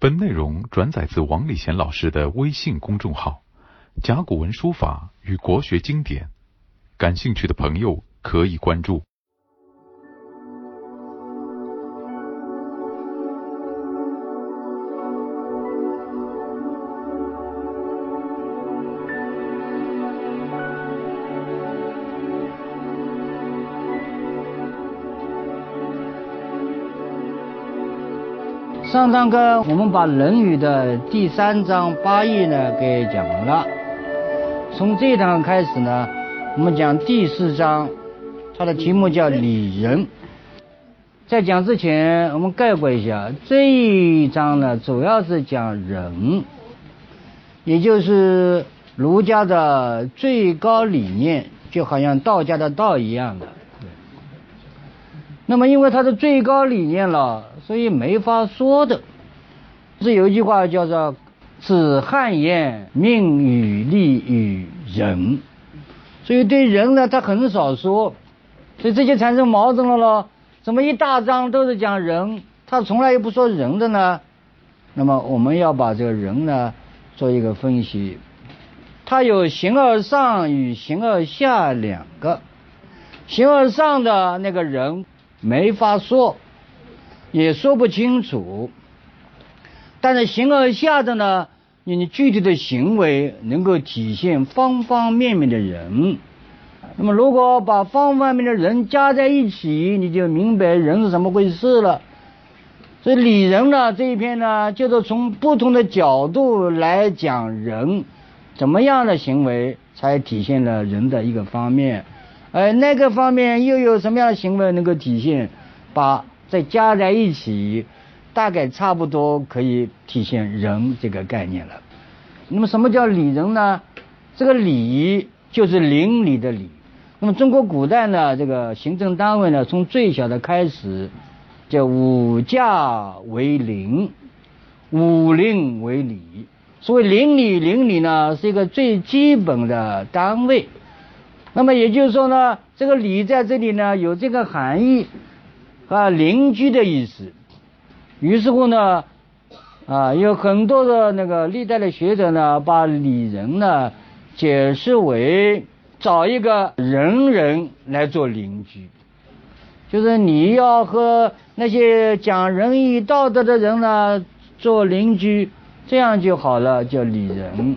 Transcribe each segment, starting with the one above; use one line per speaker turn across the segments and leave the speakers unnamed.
本内容转载自王礼贤老师的微信公众号《甲骨文书法与国学经典》，感兴趣的朋友可以关注。
上堂课我们把《论语》的第三章八义呢给讲完了。从这一堂开始呢，我们讲第四章，它的题目叫礼仁。在讲之前，我们概括一下这一章呢，主要是讲仁，也就是儒家的最高理念，就好像道家的道一样的。那么，因为它是最高理念了，所以没法说的。是有一句话叫做“子汉言，命与利与仁”，所以对人呢，他很少说，所以这就产生矛盾了咯。怎么一大章都是讲人，他从来也不说人的呢？那么我们要把这个人呢做一个分析，他有形而上与形而下两个，形而上的那个人。没法说，也说不清楚。但是形而下的呢，你具体的行为能够体现方方面面的人。那么如果把方方面面的人加在一起，你就明白人是怎么回事了。所以礼人呢这一篇呢，就是从不同的角度来讲人怎么样的行为才体现了人的一个方面。而那个方面又有什么样的行为能够体现？把再加在一起，大概差不多可以体现人这个概念了。那么什么叫礼仁呢？这个礼就是邻里的礼。那么中国古代呢，这个行政单位呢，从最小的开始，叫五家为邻，五邻为里。所谓邻里，邻里呢是一个最基本的单位。那么也就是说呢，这个“礼”在这里呢有这个含义，啊，邻居的意思。于是乎呢，啊，有很多的那个历代的学者呢，把礼仁呢解释为找一个仁人来做邻居，就是你要和那些讲仁义道德的人呢做邻居，这样就好了，叫礼仁。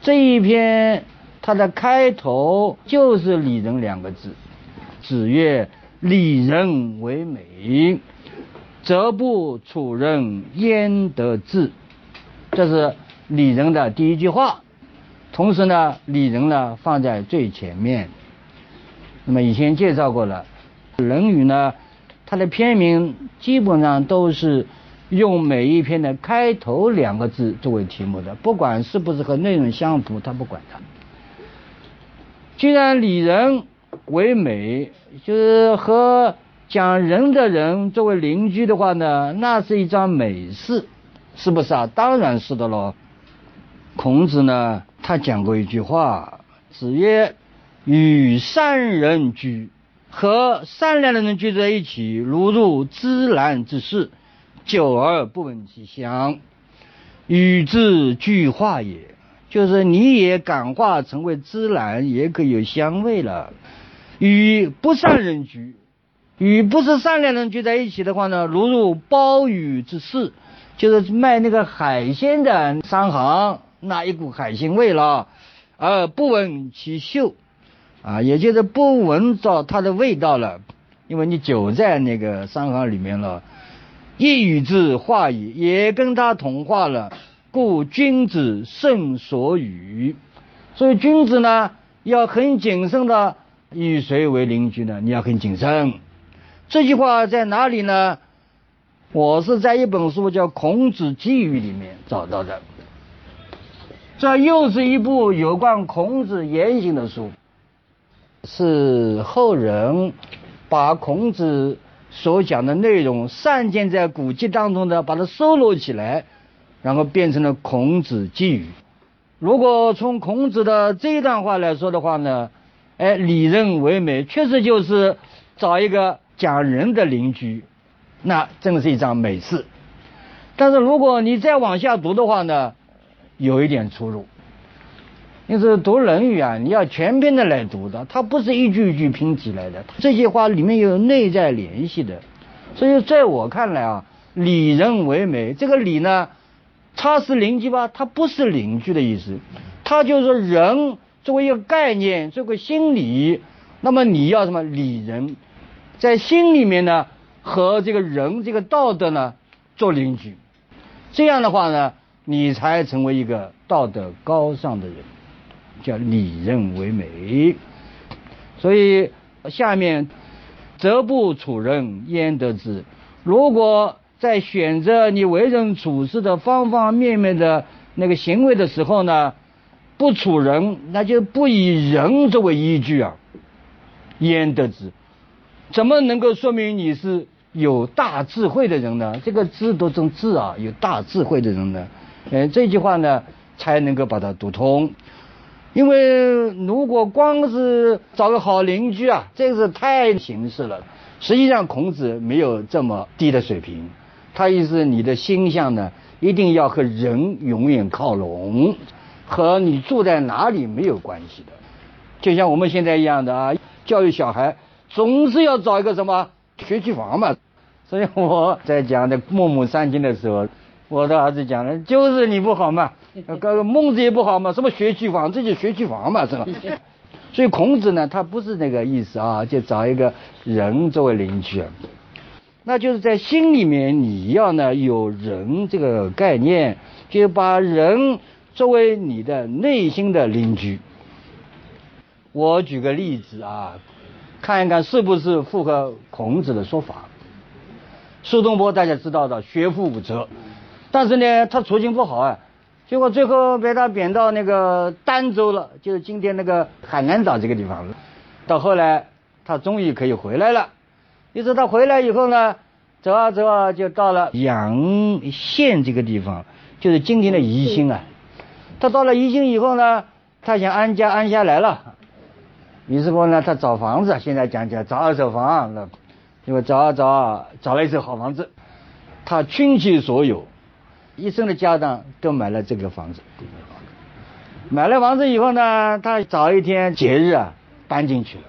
这一篇。它的开头就是“礼仁”两个字。子曰：“礼仁为美，则不处人焉得志？”这是礼仁的第一句话。同时呢，礼仁呢放在最前面。那么以前介绍过了，《论语》呢，它的篇名基本上都是用每一篇的开头两个字作为题目的，不管是不是和内容相符，他不管它。既然礼人为美，就是和讲人的人作为邻居的话呢，那是一桩美事，是不是啊？当然是的喽。孔子呢，他讲过一句话，子曰：“与善人居，和善良的人居在一起，如入芝兰之室，久而不闻其香，与之俱化也。”就是你也感化成为芝兰，也可有香味了。与不善人居，与不是善良人居在一起的话呢，如入鲍鱼之肆，就是卖那个海鲜的商行，那一股海鲜味了，而不闻其嗅，啊，也就是不闻着它的味道了，因为你久在那个商行里面了，一语之化矣，也跟他同化了。故君子慎所与，所以君子呢要很谨慎的与谁为邻居呢？你要很谨慎。这句话在哪里呢？我是在一本书叫《孔子寄语》里面找到的。这又是一部有关孔子言行的书，是后人把孔子所讲的内容散见在古籍当中的，把它收录起来。然后变成了孔子寄语。如果从孔子的这一段话来说的话呢，哎，礼仁为美，确实就是找一个讲仁的邻居，那真的是一桩美事。但是如果你再往下读的话呢，有一点出入。因此读《论语》啊，你要全篇的来读的，它不是一句一句拼起来的，这些话里面有内在联系的。所以在我看来啊，礼人为美，这个礼呢，它是邻居吧？它不是邻居的意思，它就是说人作为一个概念，作为心理，那么你要什么理人，在心里面呢，和这个人这个道德呢做邻居，这样的话呢，你才成为一个道德高尚的人。叫礼任为美，所以下面则不处人焉得之？如果在选择你为人处事的方方面面的那个行为的时候呢，不处人，那就不以人作为依据啊，焉得之？怎么能够说明你是有大智慧的人呢？这个“智”读成“智”啊，有大智慧的人呢？嗯，这句话呢，才能够把它读通。因为如果光是找个好邻居啊，这个是太形式了。实际上，孔子没有这么低的水平。他意思，你的心象呢，一定要和人永远靠拢，和你住在哪里没有关系的。就像我们现在一样的啊，教育小孩总是要找一个什么学区房嘛。所以我在讲的孟母三迁的时候。我的儿子讲了，就是你不好嘛，孟子也不好嘛，什么学区房，这就学区房嘛，是吧？所以孔子呢，他不是那个意思啊，就找一个人作为邻居，那就是在心里面你要呢有人这个概念，就把人作为你的内心的邻居。我举个例子啊，看一看是不是符合孔子的说法。苏东坡大家知道的，学富五车。但是呢，他处境不好啊，结果最后被他贬到那个儋州了，就是今天那个海南岛这个地方了。到后来，他终于可以回来了。于是他回来以后呢，走啊走啊，就到了阳县这个地方，就是今天的宜兴啊。他到了宜兴以后呢，他想安家安下来了。于是乎呢，他找房子，现在讲讲找二手房，那结果找啊找啊，找了一手好房子，他倾其所有。一生的家当都买了这个房子，买了房子以后呢，他找一天节日啊，搬进去了，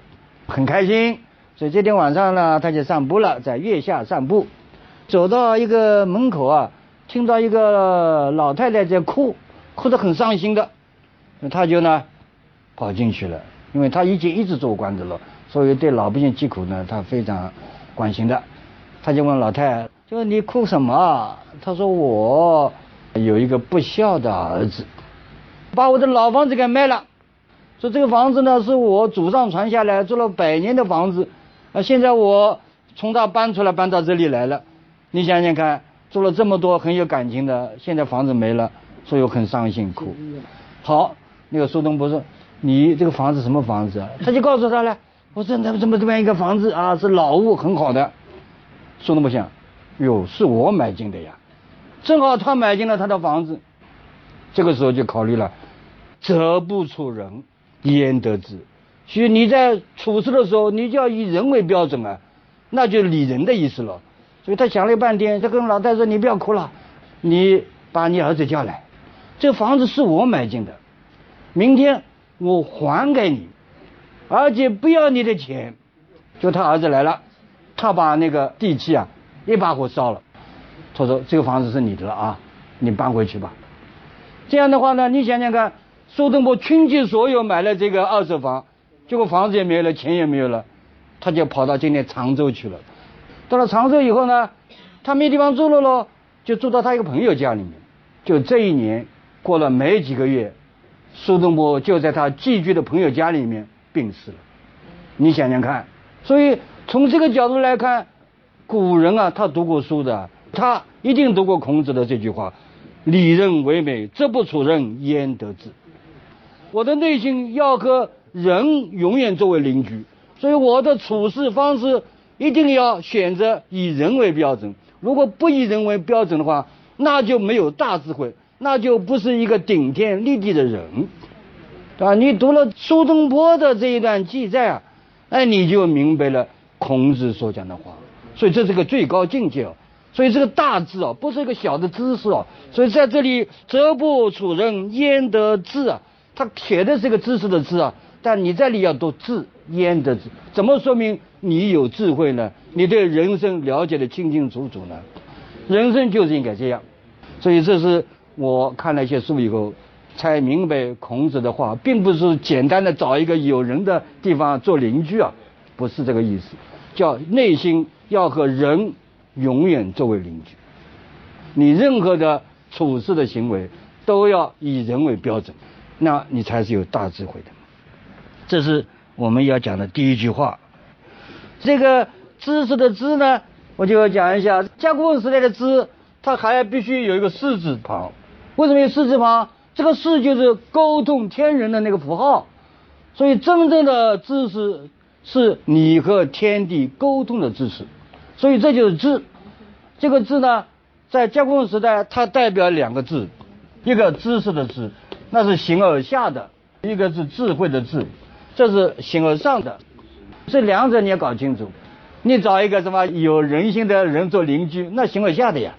很开心。所以这天晚上呢，他就散步了，在月下散步，走到一个门口啊，听到一个老太太在哭，哭得很伤心的，他就呢跑进去了，因为他已经一直做官的了，所以对老百姓疾苦呢，他非常关心的。他就问老太太。就你哭什么？他说我有一个不孝的儿子，把我的老房子给卖了。说这个房子呢是我祖上传下来做了百年的房子，啊，现在我从他搬出来搬到这里来了。你想想看，做了这么多很有感情的，现在房子没了，所以我很伤心哭。好，那个苏东坡说你这个房子什么房子啊？他就告诉他了，我说怎么怎么这么一个房子啊，是老屋，很好的。苏东坡想。哟，是我买进的呀，正好他买进了他的房子，这个时候就考虑了，则不处人，焉得之？所以你在处事的时候，你就要以人为标准啊，那就理人的意思了。所以他想了半天，他跟老太说：“你不要哭了，你把你儿子叫来，这房子是我买进的，明天我还给你，而且不要你的钱。”就他儿子来了，他把那个地契啊。一把火烧了，他说：“这个房子是你的了啊，你搬回去吧。”这样的话呢，你想想看，苏东坡倾尽所有买了这个二手房，结果房子也没有了，钱也没有了，他就跑到今天常州去了。到了常州以后呢，他没地方住了喽，就住到他一个朋友家里面。就这一年过了没几个月，苏东坡就在他寄居的朋友家里面病死了。你想想看，所以从这个角度来看。古人啊，他读过书的，他一定读过孔子的这句话：“礼任为美，则不处人焉得志？”我的内心要和人永远作为邻居，所以我的处事方式一定要选择以人为标准。如果不以人为标准的话，那就没有大智慧，那就不是一个顶天立地的人，对吧？你读了苏东坡的这一段记载啊，哎，你就明白了孔子所讲的话。所以这是个最高境界哦。所以这个大字哦，不是一个小的知识哦。所以在这里，则不处人焉得智啊？他写的是个知识的知啊，但你这里要读智焉得智，怎么说明你有智慧呢？你对人生了解的清清楚楚呢？人生就是应该这样。所以这是我看了一些书以后才明白孔子的话，并不是简单的找一个有人的地方做邻居啊，不是这个意思。叫内心要和人永远作为邻居，你任何的处事的行为都要以人为标准，那你才是有大智慧的。这是我们要讲的第一句话。这个知识的知呢，我就要讲一下，甲骨文时代的知，它还必须有一个四字旁。为什么有四字旁？这个士就是沟通天人的那个符号，所以真正的知识。是你和天地沟通的知识，所以这就是智。这个智呢，在甲骨文时代，它代表两个字，一个知识的知，那是形而下的；一个是智慧的智，这是形而上的。这两者你要搞清楚。你找一个什么有人性的人做邻居，那形而下的呀。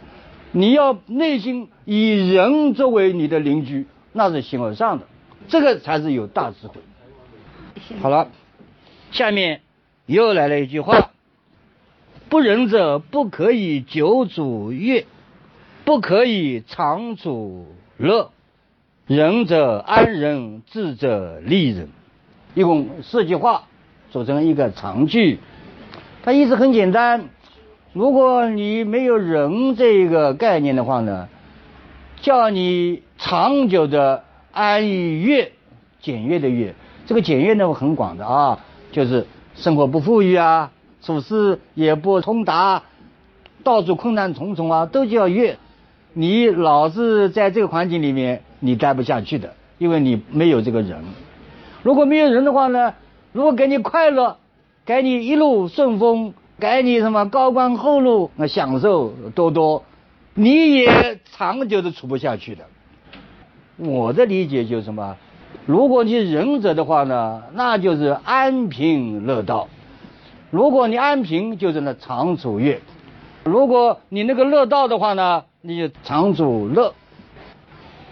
你要内心以人作为你的邻居，那是形而上的，这个才是有大智慧。好了。下面又来了一句话：“不仁者不可以久处乐，不可以长处乐。仁者安人，智者利人。”一共四句话组成一个长句。它意思很简单：如果你没有人这个概念的话呢，叫你长久的安于乐，简约的乐。这个简约呢很广的啊。就是生活不富裕啊，处事也不通达，到处困难重重啊，都叫乐。你老是在这个环境里面，你待不下去的，因为你没有这个人。如果没有人的话呢，如果给你快乐，给你一路顺风，给你什么高官厚禄，那享受多多，你也长久的处不下去的。我的理解就是什么？如果你仁者的话呢，那就是安贫乐道；如果你安贫，就是那长处乐；如果你那个乐道的话呢，你就长处乐。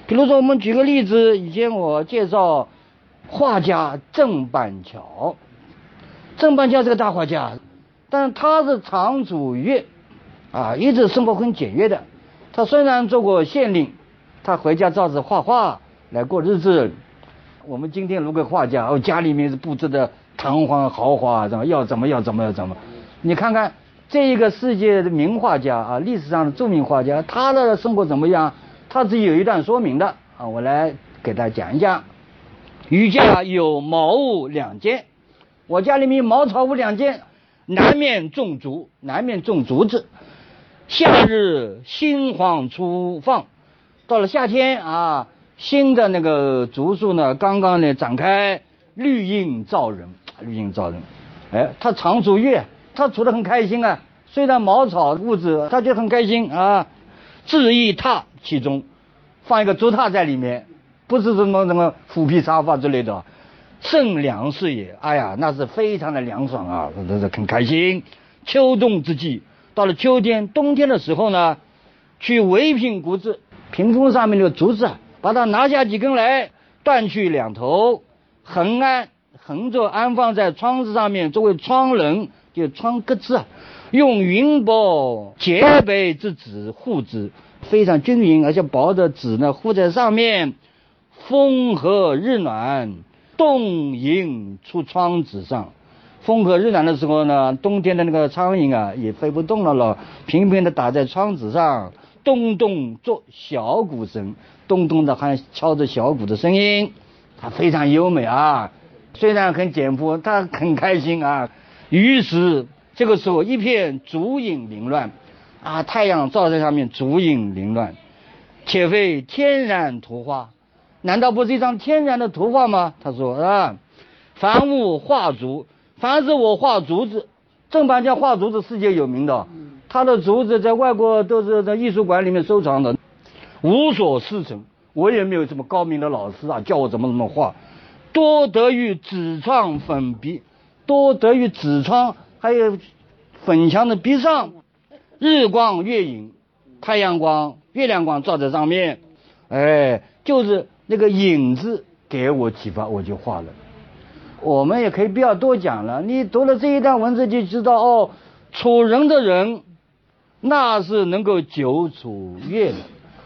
比如说，我们举个例子，以前我介绍画家郑板桥，郑板桥是个大画家，但他是长处乐，啊，一直生活很简约的。他虽然做过县令，他回家照着画画来过日子。我们今天如果画家哦，家里面是布置的堂皇豪华，怎么要怎么要怎么要怎么？你看看这一个世界的名画家啊，历史上的著名画家，他的生活怎么样？他是有一段说明的啊，我来给大家讲一讲。余家有茅屋两间，我家里面茅草屋两间，南面种竹，南面种竹子。夏日新黄初放，到了夏天啊。新的那个竹树呢，刚刚呢展开，绿荫照人，绿荫照人。哎，他常处月，他处得很开心啊。虽然茅草屋子，他就很开心啊。置一榻其中，放一个竹榻在里面，不是什么什么虎皮沙发之类的，甚凉适也。哎呀，那是非常的凉爽啊，这是很开心。秋冬之际，到了秋天、冬天的时候呢，去围屏谷子，屏风上面的竹子啊。把它拿下几根来，断去两头，横安横着安放在窗子上面，作为窗棱，就窗格子啊。用云薄洁白之纸护之，非常均匀而且薄的纸呢护在上面。风和日暖，冻莺出窗子上。风和日暖的时候呢，冬天的那个苍蝇啊也飞不动了了，平平的打在窗子上，咚咚作小鼓声。咚咚的，还敲着小鼓的声音，它非常优美啊。虽然很简朴，它很开心啊。于是这个时候，一片竹影凌乱，啊，太阳照在上面，竹影凌乱，且非天然图画，难道不是一张天然的图画吗？他说啊，凡物画竹，凡是我画竹子，郑板桥画竹子世界有名的，他的竹子在外国都是在艺术馆里面收藏的。无所师承，我也没有这么高明的老师啊，教我怎么怎么画。多得于纸窗粉笔，多得于纸窗，还有粉墙的壁上，日光、月影、太阳光、月亮光照在上面，哎，就是那个影子给我启发，我就画了。我们也可以不要多讲了，你读了这一段文字就知道哦，处人的人，那是能够久处月的。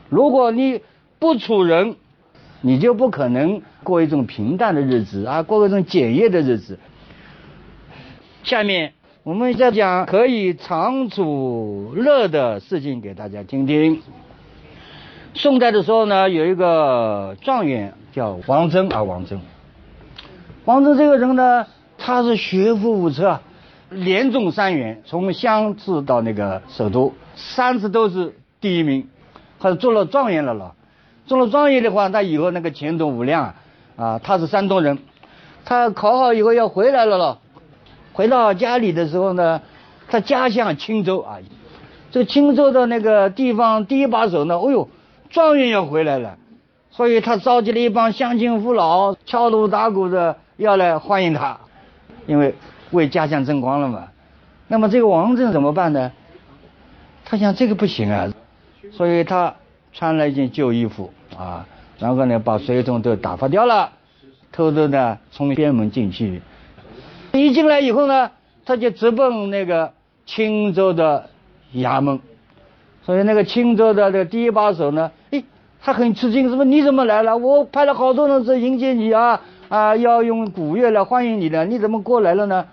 如果你不处人，你就不可能过一种平淡的日子啊，过一种简约的日子。下面我们再讲可以长处乐的事情给大家听听。宋代的时候呢，有一个状元叫王真啊，王真。王真这个人呢，他是学富五车，连中三元，从乡试到那个首都，三次都是第一名，还做了状元了了。中了状元的话，他以后那个前途无量啊！啊他是山东人，他考好以后要回来了了。回到家里的时候呢，他家乡青州啊，这个青州的那个地方第一把手呢，哦呦，状元要回来了，所以他召集了一帮乡亲父老，敲锣打鼓的要来欢迎他，因为为家乡争光了嘛。那么这个王振怎么办呢？他想这个不行啊，所以他。穿了一件旧衣服啊，然后呢，把随从都打发掉了，偷偷的从边门进去。一进来以后呢，他就直奔那个青州的衙门。所以那个青州的这个第一把手呢，哎，他很吃惊，说你怎么来了？我派了好多人是迎接你啊啊，要用鼓乐来欢迎你的，你怎么过来了呢？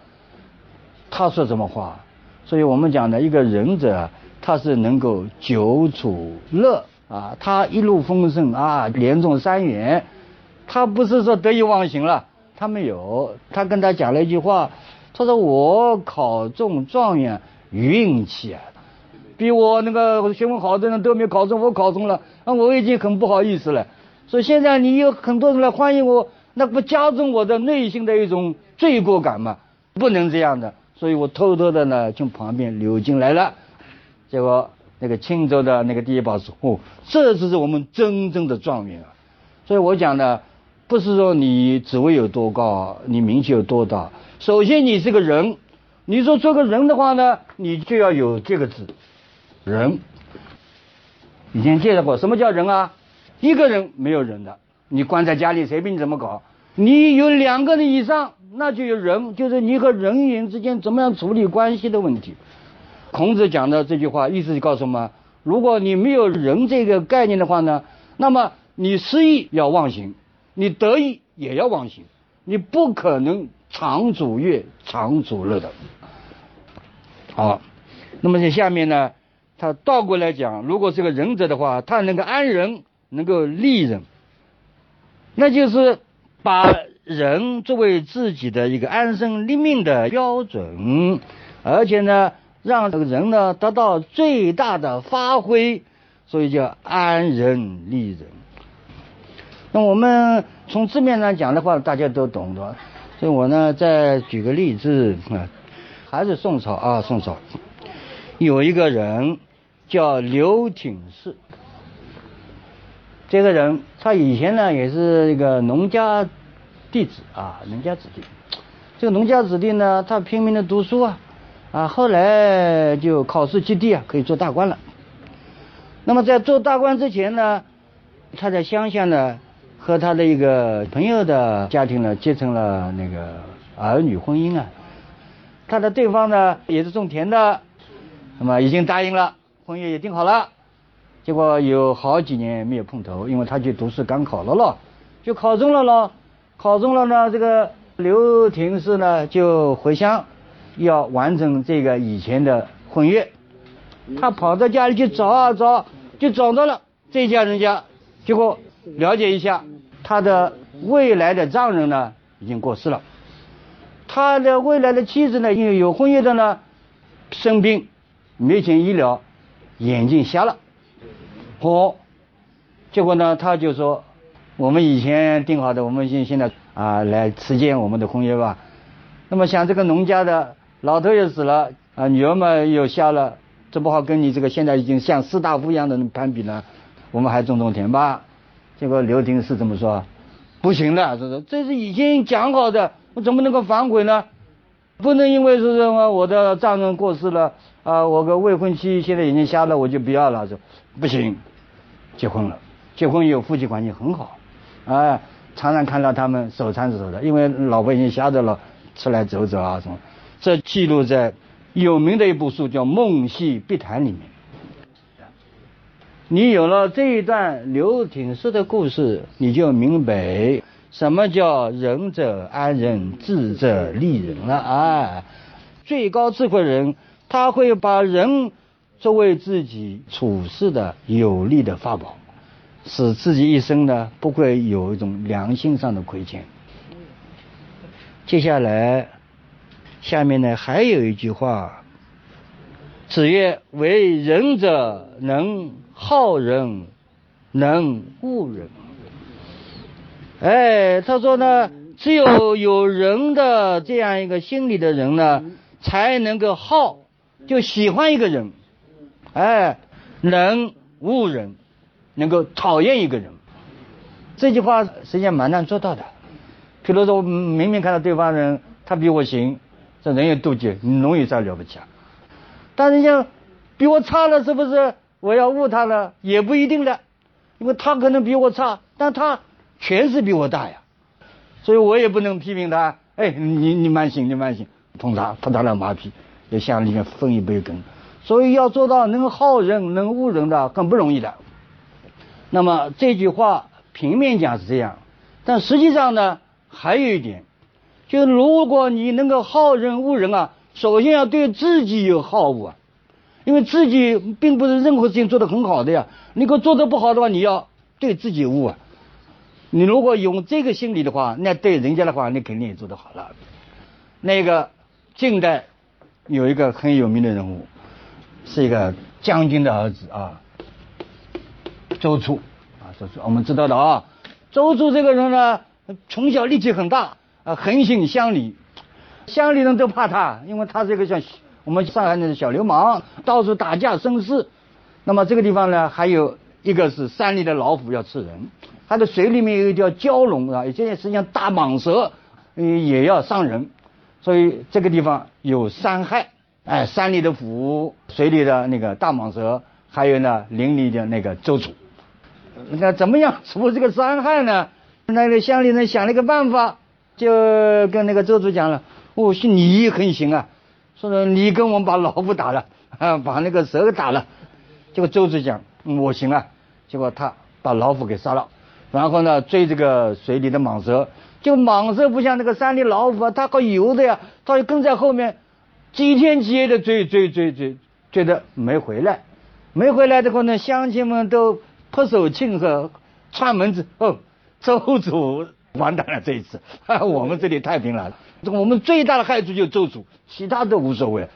他说什么话？所以我们讲的一个仁者，他是能够久处乐。啊，他一路风顺啊，连中三元，他不是说得意忘形了，他没有，他跟他讲了一句话，他说我考中状元运气啊，比我那个学问好的人都没考中，我考中了，那我已经很不好意思了，所以现在你有很多人来欢迎我，那不加重我的内心的一种罪过感吗？不能这样的，所以我偷偷的呢从旁边溜进来了，结果。那个青州的那个第一把手，哦，这就是我们真正的状元啊！所以我讲呢，不是说你职位有多高，你名气有多大，首先你是个人。你说做个人的话呢，你就要有这个字，人。以前介绍过，什么叫人啊？一个人没有人的，你关在家里，谁比你怎么搞？你有两个人以上，那就有人，就是你和人与人之间怎么样处理关系的问题。孔子讲的这句话，意思是告诉我们：如果你没有人这个概念的话呢，那么你失意要忘形，你得意也要忘形，你不可能长主乐、长主乐的。好，那么在下面呢，他倒过来讲，如果是个仁者的话，他能够安人，能够利人，那就是把人作为自己的一个安身立命的标准，而且呢。让这个人呢得到最大的发挥，所以叫安人利人。那我们从字面上讲的话，大家都懂的。所以我呢再举个例子啊，还是宋朝啊，宋朝有一个人叫刘挺氏，这个人他以前呢也是一个农家弟子啊，农家子弟。这个农家子弟呢，他拼命的读书啊。啊，后来就考试及第啊，可以做大官了。那么在做大官之前呢，他在乡下呢，和他的一个朋友的家庭呢结成了那个儿女婚姻啊。他的对方呢也是种田的，那么已经答应了，婚约也定好了。结果有好几年没有碰头，因为他去读书赶考了咯，就考中了咯。考中了呢，这个刘廷氏呢就回乡。要完成这个以前的婚约，他跑到家里去找啊找，就找到了这家人家，结果了解一下，他的未来的丈人呢已经过世了，他的未来的妻子呢因为有婚约的呢生病没钱医疗，眼睛瞎了，好，结果呢他就说我们以前定好的，我们现现在啊来持见我们的婚约吧，那么像这个农家的。老头也死了啊，女儿嘛又瞎了，这不好跟你这个现在已经像士大夫一样的攀比呢。我们还种种田吧。结果刘婷是这么说，不行的，这是这是已经讲好的，我怎么能够反悔呢？不能因为是什么我的丈人过世了啊，我个未婚妻现在已经瞎了，我就不要了。说不行，结婚了，结婚以后夫妻关系很好，哎，常常看到他们手搀着手的，因为老婆已经瞎着了，出来走走啊什么。这记录在有名的一部书叫《梦溪笔谈》里面。你有了这一段刘挺式的故事，你就明白什么叫仁者安人，智者利人了啊！最高智慧人，他会把人作为自己处事的有力的法宝，使自己一生呢不会有一种良心上的亏欠。接下来，下面呢还有一句话：“子曰：为仁者能。”好人能恶人，哎，他说呢，只有有人的这样一个心理的人呢，才能够好，就喜欢一个人，哎，能恶人，能够讨厌一个人。这句话实际上蛮难做到的。比如说，我明明看到对方人他比我行，这人有妒忌，你能有啥了不起啊？但是像比我差了，是不是？我要误他了也不一定的，因为他可能比我差，但他权势比我大呀，所以我也不能批评他。哎，你你慢行，你慢行，碰他拍他两马屁，要向里面分一杯羹。所以要做到能好人能恶人的很不容易的。那么这句话平面讲是这样，但实际上呢还有一点，就是如果你能够好人恶人啊，首先要对自己有好恶啊。因为自己并不是任何事情做得很好的呀，你如果做得不好的话，你要对自己悟啊。你如果用这个心理的话，那对人家的话，你肯定也做得好了。那个近代有一个很有名的人物，是一个将军的儿子啊，周处啊，周处我们知道的啊。周处这个人呢，从小力气很大啊，横行乡里，乡里人都怕他，因为他是一个像。我们上海那小流氓到处打架生事，那么这个地方呢，还有一个是山里的老虎要吃人，它的水里面有一条蛟龙啊，现在实际上大蟒蛇，也要伤人，所以这个地方有三害，哎，山里的虎，水里的那个大蟒蛇，还有呢林里的那个周楚，那怎么样除这个三害呢？那个乡里人想了一个办法，就跟那个周楚讲了，哦，是你很行啊。说你跟我们把老虎打了，啊，把那个蛇打了，结果周子讲我行啊，结果他把老虎给杀了，然后呢追这个水里的蟒蛇，就蟒蛇不像那个山里老虎啊，它好游的呀，它就跟在后面，几天几夜的追追追追，追的没回来，没回来的话呢，乡亲们都拍手庆贺，串门子哦，周主完蛋了这一次，我们这里太平了。我们最大的害处就是周主，其他都无所谓。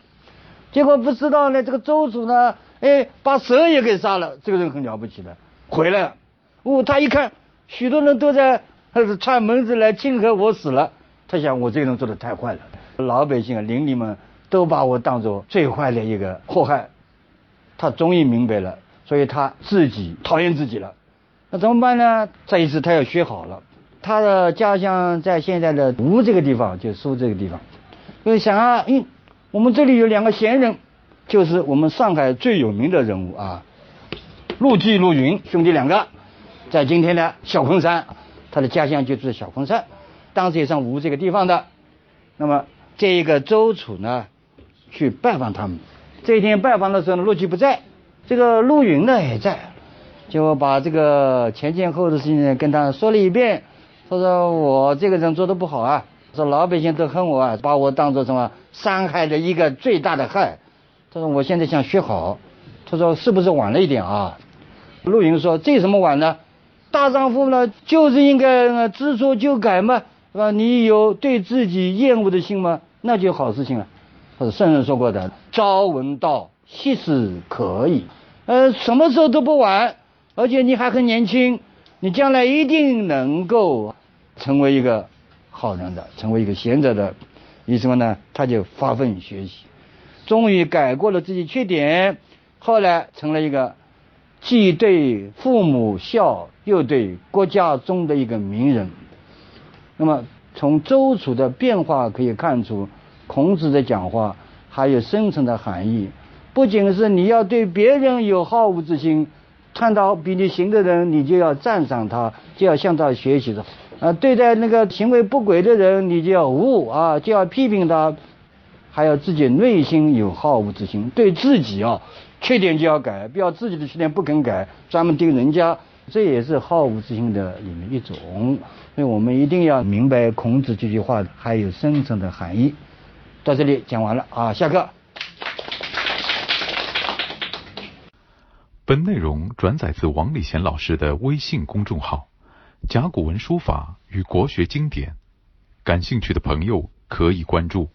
结果不知道呢，这个周主呢，哎，把蛇也给杀了。这个人很了不起的，回来了。哦，他一看，许多人都在他是串门子来庆贺我死了。他想，我这个人做的太坏了，老百姓啊，邻里们都把我当做最坏的一个祸害。他终于明白了，所以他自己讨厌自己了。那怎么办呢？这一次他要学好了。他的家乡在现在的吴这个地方，就苏这个地方。就想啊，嗯，我们这里有两个贤人，就是我们上海最有名的人物啊，陆绩、陆云兄弟两个，在今天的小昆山，他的家乡就住在小昆山，当时也上吴这个地方的。那么这一个周楚呢，去拜访他们。这一天拜访的时候呢，陆绩不在，这个陆云呢也在，就把这个前前后后的事情跟他说了一遍。他说我这个人做的不好啊，说老百姓都恨我啊，把我当做什么伤害的一个最大的害。他说我现在想学好，他说是不是晚了一点啊？陆云说这什么晚呢？大丈夫呢就是应该知错就改嘛，是吧？你有对自己厌恶的心吗？那就好事情了。他说圣人说过的，朝闻道，夕死可以。呃，什么时候都不晚，而且你还很年轻，你将来一定能够。成为一个好人的，成为一个贤者的，于是呢，他就发奋学习，终于改过了自己缺点，后来成了一个既对父母孝，又对国家中的一个名人。那么，从周楚的变化可以看出，孔子的讲话还有深层的含义。不仅是你要对别人有好恶之心，看到比你行的人，你就要赞赏他，就要向他学习的。啊，对待那个行为不轨的人，你就要恶啊，就要批评他，还要自己内心有好恶之心，对自己啊缺点就要改，不要自己的缺点不肯改，专门盯人家，这也是好恶之心的里面一种。所以我们一定要明白孔子这句话还有深层的含义。到这里讲完了啊，下课。
本内容转载自王礼贤老师的微信公众号。甲骨文书法与国学经典，感兴趣的朋友可以关注。